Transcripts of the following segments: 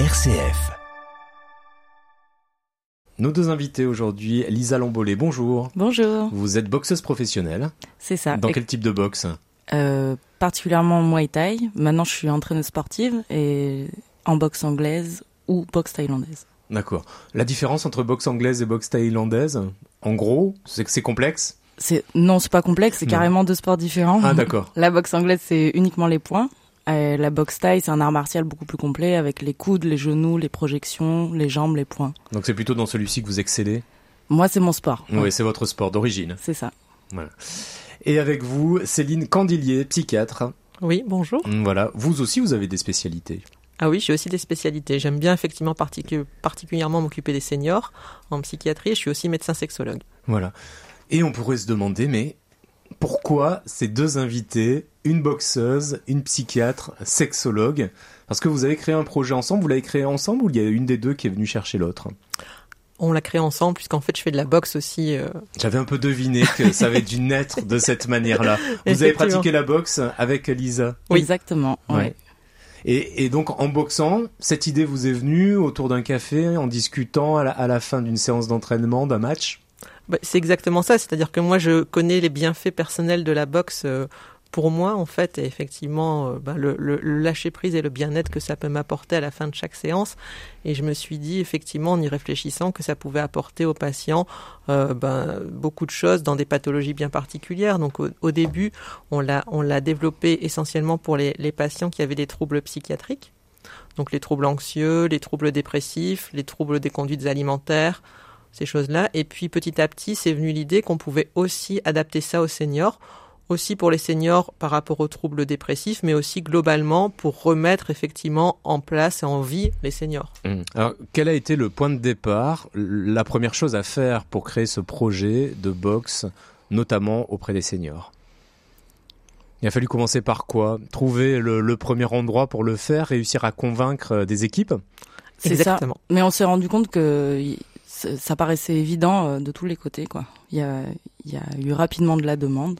RCF. Nos deux invités aujourd'hui, Lisa Lambolé, bonjour. Bonjour. Vous êtes boxeuse professionnelle. C'est ça. Dans quel type de boxe? Euh, Particulièrement Muay Thai. Maintenant, je suis entraîneuse sportive et en boxe anglaise ou boxe thaïlandaise. D'accord. La différence entre boxe anglaise et boxe thaïlandaise, en gros, c'est que c'est complexe? C'est non, c'est pas complexe, c'est carrément deux sports différents. Ah d'accord. La boxe anglaise, c'est uniquement les points. Euh, la boxe thaï, c'est un art martial beaucoup plus complet avec les coudes, les genoux, les projections, les jambes, les poings. Donc c'est plutôt dans celui-ci que vous excellez Moi, c'est mon sport. Oui, c'est votre sport d'origine. C'est ça. Voilà. Et avec vous, Céline Candilier, psychiatre. Oui, bonjour. Voilà. Vous aussi, vous avez des spécialités ah oui, j'ai aussi des spécialités. J'aime bien effectivement particulièrement m'occuper des seniors en psychiatrie. Je suis aussi médecin sexologue. Voilà. Et on pourrait se demander, mais pourquoi ces deux invités, une boxeuse, une psychiatre, sexologue Parce que vous avez créé un projet ensemble, vous l'avez créé ensemble ou il y a une des deux qui est venue chercher l'autre? On l'a créé ensemble puisqu'en fait je fais de la boxe aussi. Euh. J'avais un peu deviné que ça avait dû naître de cette manière-là. Vous avez pratiqué la boxe avec Lisa? Oui, exactement. Ouais. Et, donc en boxant, cette idée vous est venue autour d'un café, en discutant à la fin d'une séance d'entraînement, d'un match? Bah, c'est exactement ça, c'est-à-dire que moi je connais les bienfaits personnels de la boxe euh, pour moi en fait, effectivement euh, bah, le, lâcher prise et le bien-être que ça peut m'apporter à la fin de chaque séance. Et je me suis dit effectivement en y réfléchissant que ça pouvait apporter aux patients euh, ben, beaucoup de choses dans des pathologies bien particulières. Donc au, début, on l'a on l'a développé essentiellement pour les, les patients qui avaient des troubles psychiatriques. Donc les troubles anxieux, les troubles dépressifs, les troubles des conduites alimentaires, ces choses-là. Et puis petit à petit, c'est venu l'idée qu'on pouvait aussi adapter ça aux seniors, aussi pour les seniors par rapport aux troubles dépressifs, mais aussi globalement pour remettre effectivement en place et en vie les seniors. Mmh. Alors, quel a été le point de départ, la première chose à faire pour créer ce projet de boxe, notamment auprès des seniors? Il a fallu commencer par quoi? Trouver le, le, premier endroit pour le faire, réussir à convaincre euh, des équipes? Exactement. Mais on s'est rendu compte que ça paraissait évident euh, de tous les côtés. Quoi. Il, y a, il y a eu rapidement de la demande.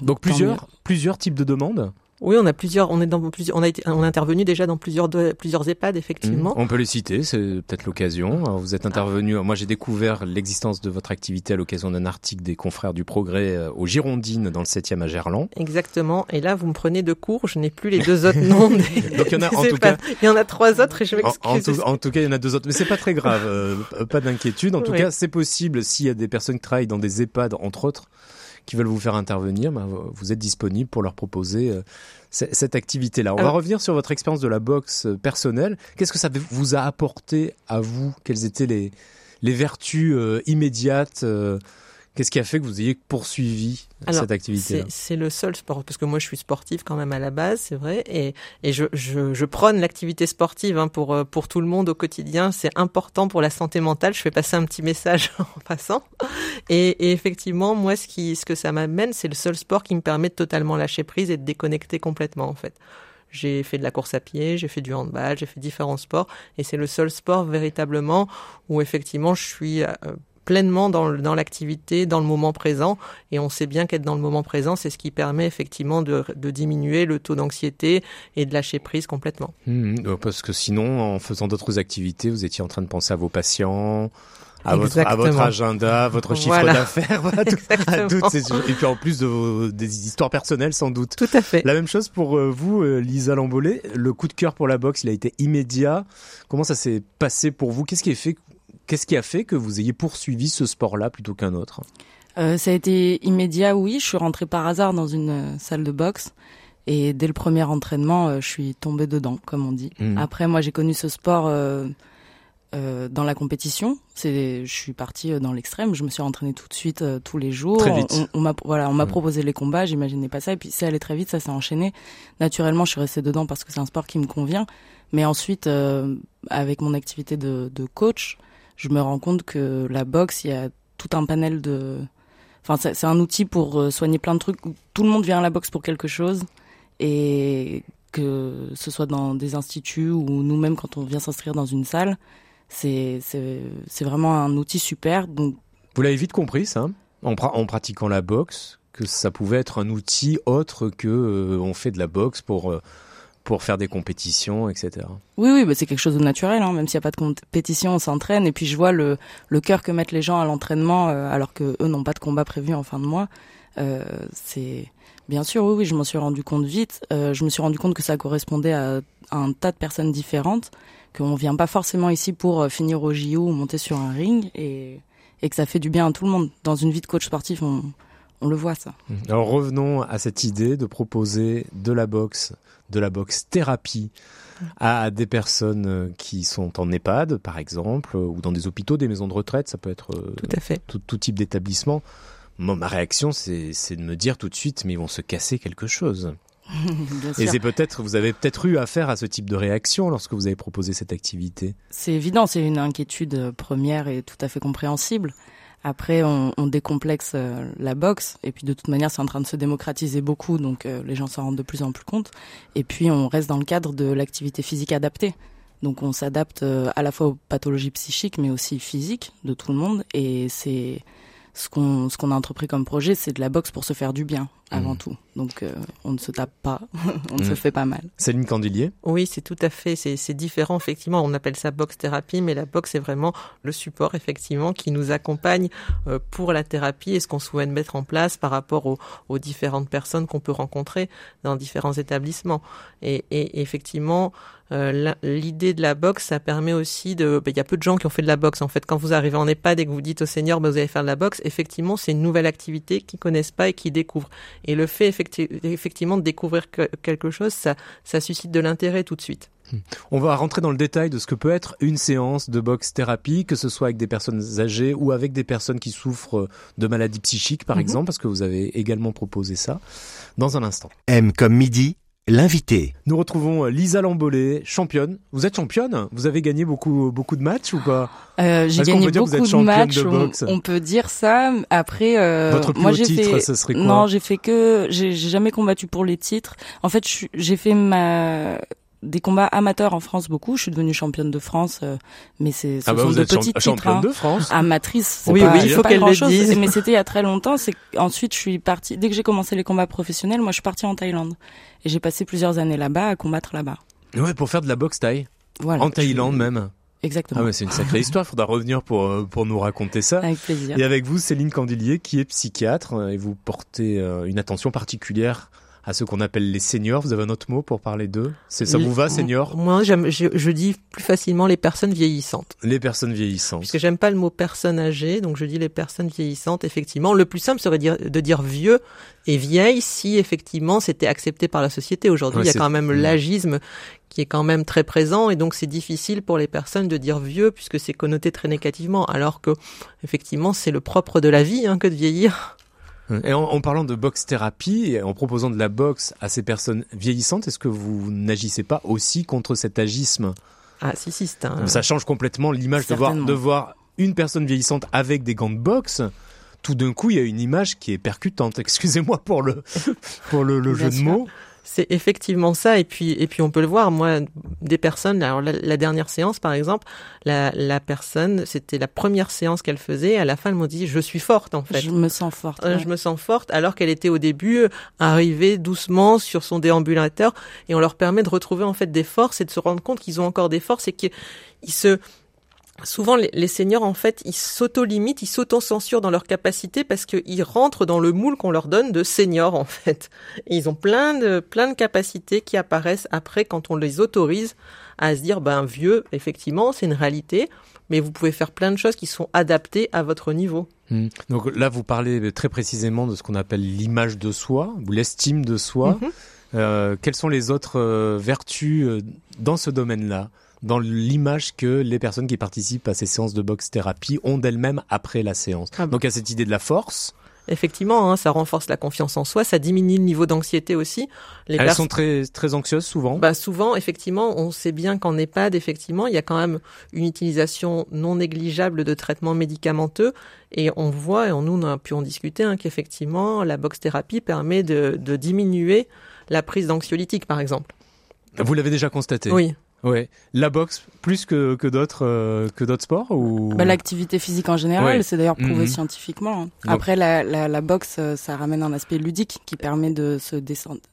Donc, plusieurs, plusieurs types de demandes oui, on a plusieurs, on est dans plusieurs, on a été, on a intervenu déjà dans plusieurs, plusieurs EHPAD effectivement. Mmh. on peut les citer, c'est peut-être l'occasion. Vous êtes intervenu, moi j'ai découvert l'existence de votre activité à l'occasion d'un article des confrères du Progrès euh, aux Girondines dans le 7e à Gerland. Exactement. Et là, vous me prenez de cours, je n'ai plus les deux autres noms. Donc il y en a en tout cas, il y en a trois autres et je m'excuse. En, tout cas, il y en a deux autres, mais c'est pas très grave, euh, pas d'inquiétude. En tout cas, c'est possible s'il y a des personnes qui travaillent dans des EHPAD entre autres qui veulent vous faire intervenir, ben, vous êtes disponible pour leur proposer euh, cette activité-là. On va revenir sur votre expérience de la boxe euh, personnelle. Qu'est-ce que ça vous a apporté à vous? Quelles étaient les, les vertus euh, immédiates Qu'est-ce qui a fait que vous ayez poursuivi cette activité C'est le seul sport, parce que moi je suis sportive quand même à la base, c'est vrai, et, et je, je, je prône l'activité sportive hein, pour, euh, pour tout le monde au quotidien. C'est important pour la santé mentale. Je fais passer un petit message en passant. Et, et effectivement, moi, ce, qui, ce que ça m'amène, c'est le seul sport qui me permet de totalement lâcher prise et de déconnecter complètement, en fait. J'ai fait de la course à pied, j'ai fait du handball, j'ai fait différents sports, et c'est le seul sport véritablement où effectivement je suis euh, pleinement dans, l'activité, dans le moment présent. Et on sait bien qu'être dans le moment présent, c'est ce qui permet effectivement de, diminuer le taux d'anxiété et de lâcher prise complètement. Mmh, mmh. parce que sinon, en faisant d'autres activités, vous étiez en train de penser à vos patients, à votre, à votre, agenda, votre chiffre d'affaires, voilà, et puis en plus de des histoires personnelles sans doute. Tout à fait. La même chose pour euh, vous, euh, Lisa Lambolé. Le coup de cœur pour la boxe, il a été immédiat. Comment ça s'est passé pour vous? Qu'est-ce qui a fait Qu'est-ce qui a fait que vous ayez poursuivi ce sport-là plutôt qu'un autre? Euh, Ça a été immédiat, oui. Je suis rentrée par hasard dans une euh, salle de boxe. Et dès le premier entraînement, euh, je suis tombée dedans, comme on dit. Mmh. Après, moi, j'ai connu ce sport euh, euh, dans la compétition. C'est, je suis partie dans l'extrême. Je me suis entraînée tout de suite, tous les jours. Très vite. On, m'a, voilà, on m'a mmh. proposé les combats. J'imaginais pas ça. Et puis, c'est allé très vite. Ça s'est enchaîné. Naturellement, je suis restée dedans parce que c'est un sport qui me convient. Mais ensuite, avec mon activité de, de coach, je me rends compte que la boxe, il y a tout un panel de. Enfin, c'est un outil pour euh, soigner plein de trucs. Tout le monde vient à la boxe pour quelque chose. Et que ce soit dans des instituts ou nous-mêmes quand on vient s'inscrire dans une salle, c'est vraiment un outil super. Vous l'avez vite compris, ça, en, en, pratiquant la boxe, que ça pouvait être un outil autre que euh, on fait de la boxe pour. Euh, pour faire des compétitions, etc. Oui, oui, bah c'est quelque chose de naturel. Hein. Même s'il n'y a pas de compétition, on s'entraîne. Et puis je vois le, le cœur que mettent les gens à l'entraînement, euh, alors que eux n'ont pas de combat prévu en fin de mois. Euh, c'est bien sûr, oui, oui, je m'en suis rendu compte vite. Euh, je me suis rendu compte que ça correspondait à, un tas de personnes différentes, qu'on vient pas forcément ici pour finir au JO ou monter sur un ring, et, et que ça fait du bien à tout le monde. Dans une vie de coach sportif, on, on le voit ça. Alors revenons à cette idée de proposer de la boxe, de la boxe thérapie à des personnes euh, qui sont en EHPAD, par exemple, ou dans des hôpitaux, des maisons de retraite, ça peut être euh, tout, à fait. tout, type d'établissement. ma réaction, c'est de me dire tout de suite, mais ils vont se casser quelque chose. Et c'est peut-être, vous avez peut-être eu affaire à ce type de réaction lorsque vous avez proposé cette activité. C'est évident, c'est une inquiétude première et tout à fait compréhensible. Après, on, on décomplexe euh, la boxe, et puis de toute manière, c'est en train de se démocratiser beaucoup, donc euh, les gens s'en rendent de plus en plus compte. Et puis, on reste dans le cadre de l'activité physique adaptée. Donc, on s'adapte euh, à la fois aux pathologies psychiques, mais aussi physiques de tout le monde. Et c'est ce qu'on ce qu'on a entrepris comme projet, c'est de la boxe pour se faire du bien avant mmh. tout. Donc euh, on ne se tape pas, on ne se mmh. fait pas mal. Céline Candilier Oui, c'est tout à fait, c'est différent effectivement. On appelle ça boxe thérapie, mais la boxe est vraiment le support effectivement qui nous accompagne euh, pour la thérapie et ce qu'on souhaite mettre en place par rapport aux, aux différentes personnes qu'on peut rencontrer dans différents établissements. Et, et effectivement, euh, l'idée de la boxe, ça permet aussi de. Ben, il y a peu de gens qui ont fait de la boxe en fait. Quand vous arrivez en EHPAD et que vous dites au senior, ben, vous allez faire de la boxe, effectivement, c'est une nouvelle activité qu'ils connaissent pas et qu'ils découvrent. Et le fait effectivement de découvrir quelque chose, ça, ça suscite de l'intérêt tout de suite. On va rentrer dans le détail de ce que peut être une séance de boxe thérapie, que ce soit avec des personnes âgées ou avec des personnes qui souffrent de maladies psychiques, par mhm. exemple, parce que vous avez également proposé ça, dans un instant. M comme midi, L'invité. Nous retrouvons euh, Lisa Lambolé, championne. Vous êtes championne? Vous avez gagné beaucoup beaucoup de matchs ou pas? Euh, J'ai gagné beaucoup de matchs. on, peut dire ça. Après, euh, Votre plus moi j'ai fait. Ce serait quoi? non, j'ai fait que j'ai jamais combattu pour les titres. En fait, j'ai fait ma des combats amateurs en France beaucoup. Je suis devenue championne de France, euh, mais c'est ce ah bah sont vous de petites championne de France. Amatrice. Oui, oui, il faut qu'elle le dise. Mais c'était il y a très longtemps. C'est ensuite je suis partie. Dès que j'ai commencé les combats professionnels, moi je suis partie en Thaïlande et j'ai passé plusieurs années là-bas à combattre là-bas. Ouais, pour faire de la boxe thaï. Voilà. En Thaïlande même. Exactement. Ah ouais, c'est une sacrée histoire. Faudra revenir pour euh, pour nous raconter ça. Avec plaisir. Et avec vous, Céline Candilier, qui est psychiatre, euh, et vous portez une attention particulière à ce qu'on appelle les seniors. Vous avez un autre mot pour parler d'eux? C'est ça vous va, senior Moi, je, je, dis plus facilement les personnes vieillissantes. Les personnes vieillissantes. Parce que j'aime pas le mot personne âgée, donc je dis les personnes vieillissantes. Effectivement, le plus simple serait de dire vieux et vieille si effectivement c'était accepté par la société. Aujourd'hui, il y a quand même l'agisme qui est quand même très présent et donc c'est difficile pour les personnes de dire vieux puisque c'est connoté très négativement alors que effectivement c'est le propre de la vie hein, que de vieillir. Et en, parlant de boxe thérapie, en proposant de la boxe à ces personnes vieillissantes, est-ce que vous n'agissez pas aussi contre cet agisme? Ah si, si, c'est un... Ça change complètement l'image de voir, de voir une personne vieillissante avec des gants de boxe tout d'un coup, il y a une image qui est percutante. Excusez-moi pour le pour le, le jeu de mots. C'est effectivement ça, et puis et puis on peut le voir. Moi, des personnes. Alors la, dernière séance, par exemple, la, la personne, c'était la première séance qu'elle faisait. À la fin, elle m'a dit :« Je suis forte, en fait. Je me sens forte. Euh, je me sens forte, alors qu'elle était au début euh, arrivée doucement sur son déambulateur, et on leur permet de retrouver en fait des forces et de se rendre compte qu'ils ont encore des forces et qu'ils se souvent les, seniors en fait ils s'auto-limitent, ils s'auto-censurent dans leur capacité parce qu'ils rentrent dans le moule qu'on leur donne de seniors en fait. ils ont plein de plein de capacités qui apparaissent après quand on les autorise à se dire ben vieux effectivement c'est une réalité mais vous pouvez faire plein de choses qui sont adaptées à votre niveau. Hmm. Donc là vous parlez très précisément de ce qu'on appelle l'image de soi ou l'estime de soi. Mhm. Euh, quelles sont les autres euh, vertus euh, dans ce domaine-là? Dans l'image que les personnes qui participent à ces séances de boxe thérapie ont d'elles-mêmes après la séance. Ah Donc il y a cette idée de la force. Effectivement, hein, ça renforce la confiance en soi, ça diminue le niveau d'anxiété aussi. Les Elles sont très très anxieuses souvent. Bah souvent, effectivement, on sait bien qu'en EHPAD, effectivement, il y a quand même une utilisation non négligeable de traitements médicamenteux, et on voit, et on, nous on a pu en discuter, hein, qu'effectivement, la boxe thérapie permet de, de diminuer la prise d'anxiolytiques, par exemple. Vous l'avez déjà constaté Oui. Ouais, la boxe plus que que d'autres euh, que d'autres sports ou? Bah, l'activité physique en général, Ouais. c'est d'ailleurs prouvé Mhm. scientifiquement. hein. Après la, la, la boxe, euh, ça ramène un aspect ludique qui permet de se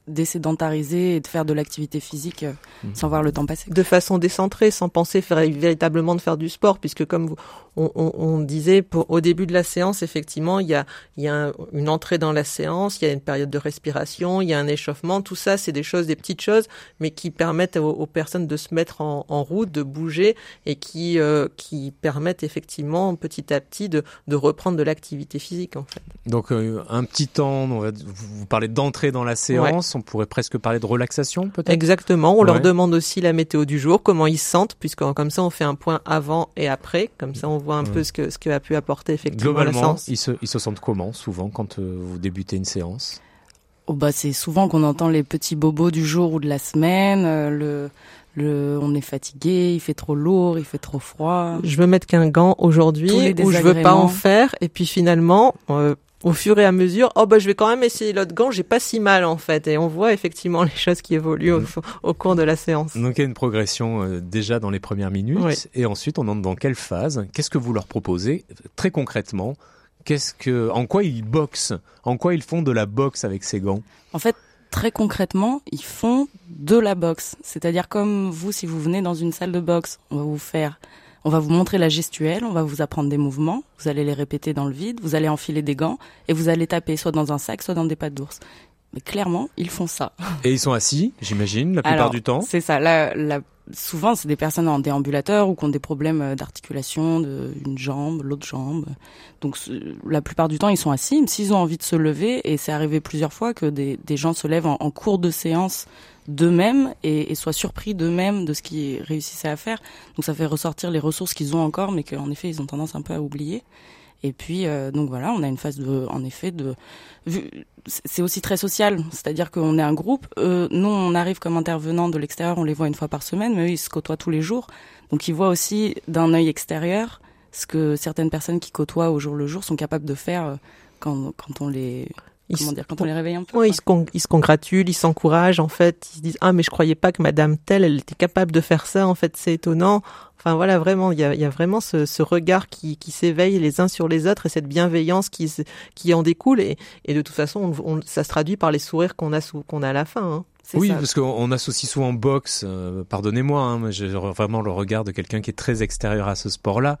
désédentariser et de faire de l'activité physique euh, Mhm. sans voir le temps passer. de façon décentrée, sans penser faire, véritablement de faire du sport, puisque comme vous, on, on- on disait pour, au début de la séance, effectivement, il y a, il y a un- une entrée dans la séance, il y a une période de respiration, il y a un échauffement, tout ça, c'est des choses, des petites choses, mais qui permettent aux, aux personnes de se mettre en, en route, de bouger, et qui, euh, qui permettent effectivement petit à petit de, de reprendre de l'activité physique, en fait. Donc euh, un petit temps, on va, vous parlez d'entrée dans la séance, on pourrait presque parler de relaxation peut-être? Exactement. On Ouais. leur demande aussi la météo du jour, comment ils se sentent, puisque comme ça on fait un point avant et après, comme ça on voit un Ouais. peu ce que ce que a pu apporter effectivement la Globalement, séance. ils se, ils se sentent comment souvent quand euh, vous débutez une séance? Oh, bah, c'est souvent qu'on entend les petits bobos du jour ou de la semaine. euh, le, le, on est fatigué, il fait trop lourd, il fait trop froid. Je veux mettre qu'un gant aujourd'hui ou je veux pas en faire, et puis finalement. euh, au fur et à mesure, oh bah je vais quand même essayer l'autre gant, j'ai pas si mal en fait, et on voit effectivement les choses qui évoluent au, au cours de la séance. Donc il y a une progression euh, déjà dans les premières minutes, Oui. et ensuite on entre dans quelle phase? Qu'est-ce que vous leur proposez? Très concrètement Qu'est-ce que, en quoi ils boxent? En quoi ils font de la boxe avec ces gants? En fait, très concrètement, ils font de la boxe. C'est-à-dire comme vous, si vous venez dans une salle de boxe, on va vous faire, on va vous montrer la gestuelle, on va vous apprendre des mouvements, vous allez les répéter dans le vide, vous allez enfiler des gants et vous allez taper soit dans un sac, soit dans des pattes d'ours. Mais clairement, ils font ça. Et ils sont assis, j'imagine, la plupart Alors, du temps? C'est ça. Là, souvent, c'est des personnes en déambulateur ou qui ont des problèmes euh, d'articulation, de une jambe, l'autre jambe. Donc, la plupart du temps, ils sont assis. S'ils ont envie de se lever, et c'est arrivé plusieurs fois que des, gens se lèvent en, en cours de séance d'eux-mêmes et, et soient surpris d'eux-mêmes de ce qu'ils réussissaient à faire. Donc, ça fait ressortir les ressources qu'ils ont encore, mais qu'en effet, ils ont tendance un peu à oublier. Et puis, euh, donc voilà, on a une phase de, en effet, de, c'est aussi très social, c'est-à-dire qu'on est un groupe. Euh, nous, on arrive comme intervenants de l'extérieur, on les voit une fois par semaine, mais eux, ils se côtoient tous les jours. Donc, ils voient aussi d'un œil extérieur ce que certaines personnes qui côtoient au jour le jour sont capables de faire euh, quand, quand on les, Ils comment dire, quand on les réveille un peu. Ouais, ils, se con- ils se congratulent, ils s'encouragent en fait, ils se disent ah mais je croyais pas que Madame telle elle était capable de faire ça en fait c'est étonnant. Enfin voilà vraiment il y a, il y a vraiment ce, ce regard qui, qui s'éveille les uns sur les autres et cette bienveillance qui en découle et, et de toute façon on, on- ça se traduit par les sourires qu'on a sous- qu'on a à la fin. hein. Oui, ça. parce qu'on on associe souvent boxe, euh, pardonnez-moi, hein, mais j'ai vraiment le regard de quelqu'un qui est très extérieur à ce sport-là.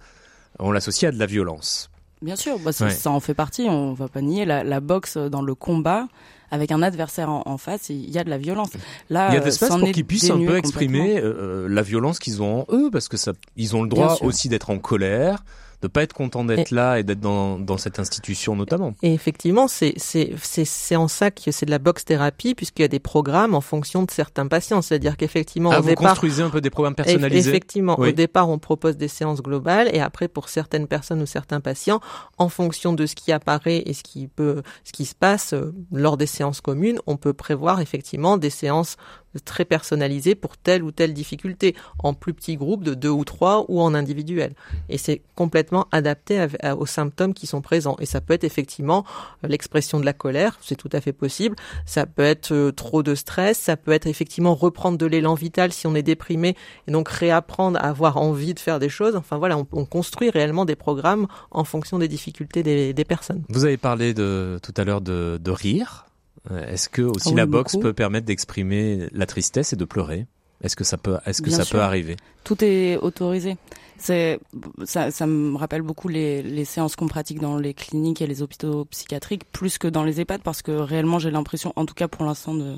On l'associe à de la violence. Bien sûr, bah, ça, Ouais. ça en fait partie, on va pas nier. La, la boxe dans le combat, avec un adversaire en, en face, il y a de la violence. Là, Il y a euh, de l'espace c'en pour qu'ils puissent un peu exprimer euh, la violence qu'ils ont en eux, parce que ça, ils ont le droit aussi d'être en colère, de pas être contents d'être là et d'être dans, dans cette institution notamment. Et effectivement, c'est c'est c'est c'est en ça que c'est de la boxe thérapie puisqu'il y a des programmes en fonction de certains patients. C'est-à-dire qu'effectivement Ah, au vous départ, construisez un peu des programmes personnalisés. effectivement, Oui. au départ, on propose des séances globales et après pour certaines personnes ou certains patients, en fonction de ce qui apparaît et ce qui peut, ce qui se passe euh, lors des séances communes, on peut prévoir effectivement des séances très personnalisées pour telle ou telle difficulté, en plus petits groupes de deux ou trois ou en individuel. Et c'est complètement adapté aux symptômes qui sont présents. Et ça peut être effectivement euh, l'expression de la colère, c'est tout à fait possible. Ça peut être euh, trop de stress, ça peut être effectivement reprendre de l'élan vital si on est déprimé et donc réapprendre à avoir envie de faire des choses. Enfin voilà, on, on construit réellement des programmes en fonction des difficultés des, personnes. Vous avez parlé de, tout à l'heure de rire. Euh, Est-ce que aussi Ah oui, la boxe beaucoup. peut permettre d'exprimer la tristesse et de pleurer? Est-ce que ça peut, est-ce que Bien ça sûr. peut arriver? Tout est autorisé. C'est ça, ça me rappelle beaucoup les, les séances qu'on pratique dans les cliniques et les hôpitaux psychiatriques plus que dans les EHPAD parce que réellement j'ai l'impression, en tout cas pour l'instant de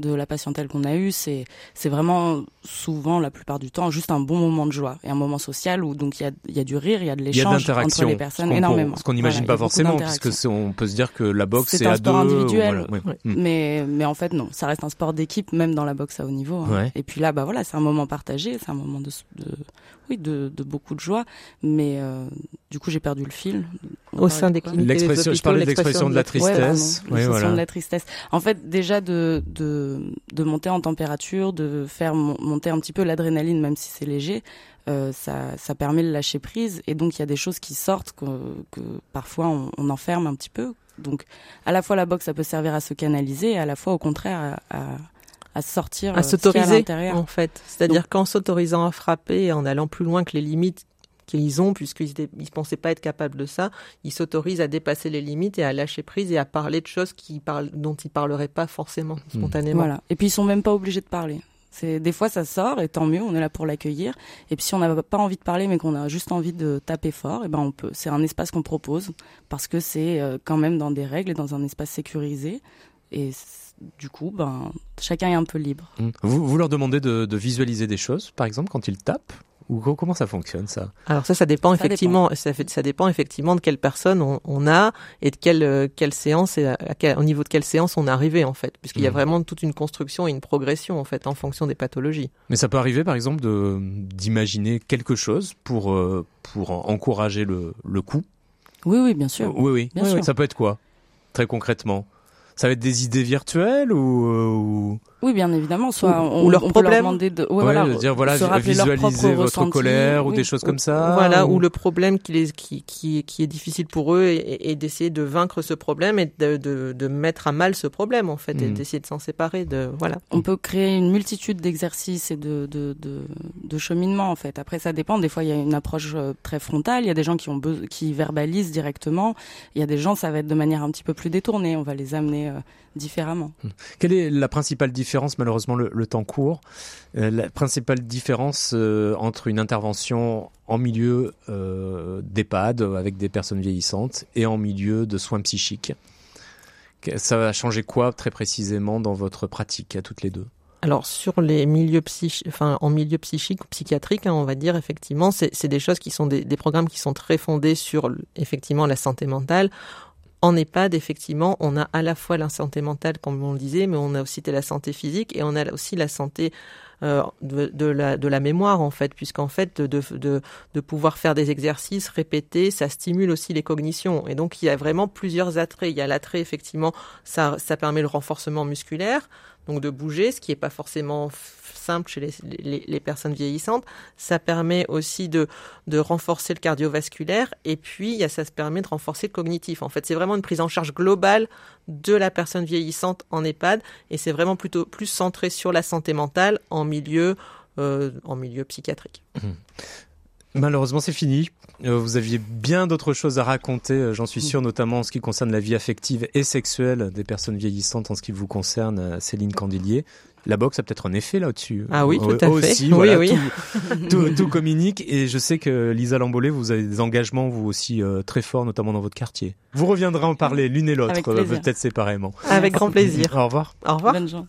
de la patientèle qu'on a eue, c'est c'est vraiment souvent la plupart du temps juste un bon moment de joie et un moment social où donc il y a il y a du rire, il y a de l'échange entre les personnes énormément. Ce qu'on n'imagine Voilà, pas forcément, puisque c'est- on peut se dire que la boxe C'est c'est un à sport deux. individuel. voilà, ouais. Ouais. Mais, mais en fait, non, ça reste un sport d'équipe, même dans la boxe à haut niveau. hein. Ouais. Et puis là, bah voilà, c'est un moment partagé, c'est un moment de, de oui, de, de beaucoup de joie. Mais euh, du coup, j'ai perdu le fil. On Au sein de des cliniques. L'expression, je parlais de l'expression de la de la Ouais, tristesse. voilà. de la tristesse. En fait, déjà de, de, de monter en température, de faire mon- monter un petit peu l'adrénaline, même si c'est léger, euh, ça, ça permet de lâcher prise. Et donc, il y a des choses qui sortent que, que parfois on, on enferme un petit peu. Donc, à la fois la boxe, ça peut servir à se canaliser, et à la fois, au contraire, à, à, à sortir, à s'autoriser en fait. C'est-à-dire qu'en s'autorisant à frapper et en allant plus loin que les limites qu'ils ont, puisqu'ils ne pensaient pas être capables de ça, ils s'autorisent à dépasser les limites et à lâcher prise et à parler de choses qui parlent, dont ils parleraient pas forcément hmm. spontanément. Voilà. Et puis ils sont même pas obligés de parler. C'est des fois ça sort et tant mieux, on est là pour l'accueillir. Et puis si on n'a pas envie de parler mais qu'on a juste envie de taper fort, et eh ben on peut. C'est un espace qu'on propose parce que c'est euh, quand même dans des règles et dans un espace sécurisé. Et du coup, ben chacun est un peu libre. Hmm. Vous, vous leur demandez de, de visualiser des choses, par exemple quand ils tapent ou comment ça fonctionne ça? Alors ça, ça dépend effectivement. Ça, fait, ça dépend effectivement de quelle personne on, a et de quelle euh, quelle séance et au niveau de quelle séance on est arrivé en fait, puisqu'il y a hmm. vraiment toute une construction et une progression en fait en fonction des pathologies. Mais ça peut arriver par exemple de d'imaginer quelque chose pour euh, pour encourager le le coup? Oui oui bien sûr. Oui oui. Bien sûr. Ça peut être quoi très concrètement? Ça va être des idées virtuelles ou, euh, ou... Oui, bien évidemment. Soit on, ou leur on peut leur demander de, ouais, voilà, dire voilà, visualiser votre colère ou des choses comme ça. Voilà, ou, le problème qui, les, qui, qui, qui est difficile pour eux et, d'essayer de vaincre ce problème et de, de, de, mettre à mal ce problème en fait et hmm. d'essayer de s'en séparer. De voilà. On peut créer une multitude d'exercices et de, de, de, de cheminement en fait. Après, ça dépend. Des fois, il y a une approche euh, très frontale. Il y a des gens qui ont qui verbalisent directement. Il y a des gens, ça va être de manière un petit peu plus détournée. On va les amener euh, différemment. Hmm. Quelle est la principale différence malheureusement le, temps court. Euh, la principale différence euh, entre une intervention en milieu euh, d'EHPAD avec des personnes vieillissantes et en milieu de soins psychiques, ça va changer quoi très précisément dans votre pratique à toutes les deux? Alors sur les milieux psychiques, enfin en milieu psychique ou psychiatrique, hein, on va dire effectivement, c'est des choses qui sont des, des, programmes qui sont très fondés sur effectivement la santé mentale. En EHPAD, effectivement, on a à la fois la santé mentale, comme on le disait, mais on a aussi la santé physique et on a aussi la santé euh, de, la, mémoire, en fait, puisqu'en fait, de, pouvoir faire des exercices répétés, ça stimule aussi les cognitions. Et donc, il y a vraiment plusieurs attraits. Il y a l'attrait, effectivement, ça permet le renforcement musculaire, donc de bouger, ce qui n'est pas forcément simple chez les, personnes vieillissantes. Ça permet aussi de, renforcer le cardiovasculaire et puis ça se permet de renforcer le cognitif. En fait, c'est vraiment une prise en charge globale de la personne vieillissante en EHPAD et c'est vraiment plutôt plus centré sur la santé mentale en milieu, euh, psychiatrique. Mmh. Malheureusement, c'est fini. Euh, vous aviez bien d'autres choses à raconter, euh, j'en suis sûr, notamment en ce qui concerne la vie affective et sexuelle des personnes vieillissantes en ce qui vous concerne, euh, Céline Candelier. La boxe a peut-être un effet là-dessus. Ah oui, tout à aussi, fait. Voilà, oui, oui. Tout, tout, communique et je sais que Lisa Lambolé, vous avez des engagements vous aussi très forts, notamment dans votre quartier. Vous reviendrez en parler l'une et l'autre, peut-être séparément. Avec grand plaisir. Au revoir. Au revoir. Bonne journée.